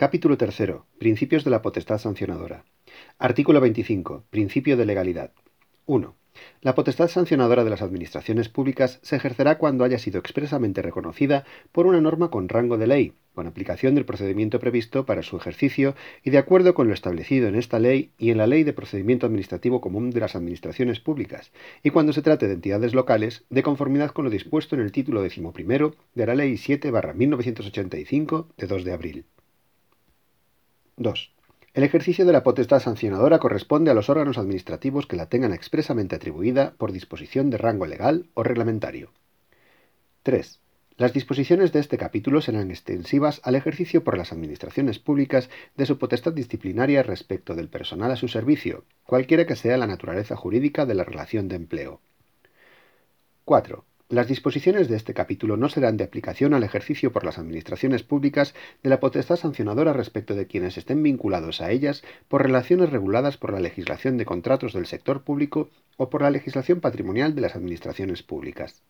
Capítulo 3. Principios de la potestad sancionadora. Artículo 25. Principio de legalidad. 1. La potestad sancionadora de las administraciones públicas se ejercerá cuando haya sido expresamente reconocida por una norma con rango de ley, con aplicación del procedimiento previsto para su ejercicio y de acuerdo con lo establecido en esta ley y en la Ley de Procedimiento Administrativo Común de las Administraciones Públicas, y cuando se trate de entidades locales, de conformidad con lo dispuesto en el título XI de la Ley 7-1985 de 2 de abril. 2. El ejercicio de la potestad sancionadora corresponde a los órganos administrativos que la tengan expresamente atribuida por disposición de rango legal o reglamentario. 3. Las disposiciones de este capítulo serán extensivas al ejercicio por las administraciones públicas de su potestad disciplinaria respecto del personal a su servicio, cualquiera que sea la naturaleza jurídica de la relación de empleo. 4. Las disposiciones de este capítulo no serán de aplicación al ejercicio por las administraciones públicas de la potestad sancionadora respecto de quienes estén vinculados a ellas por relaciones reguladas por la legislación de contratos del sector público o por la legislación patrimonial de las administraciones públicas.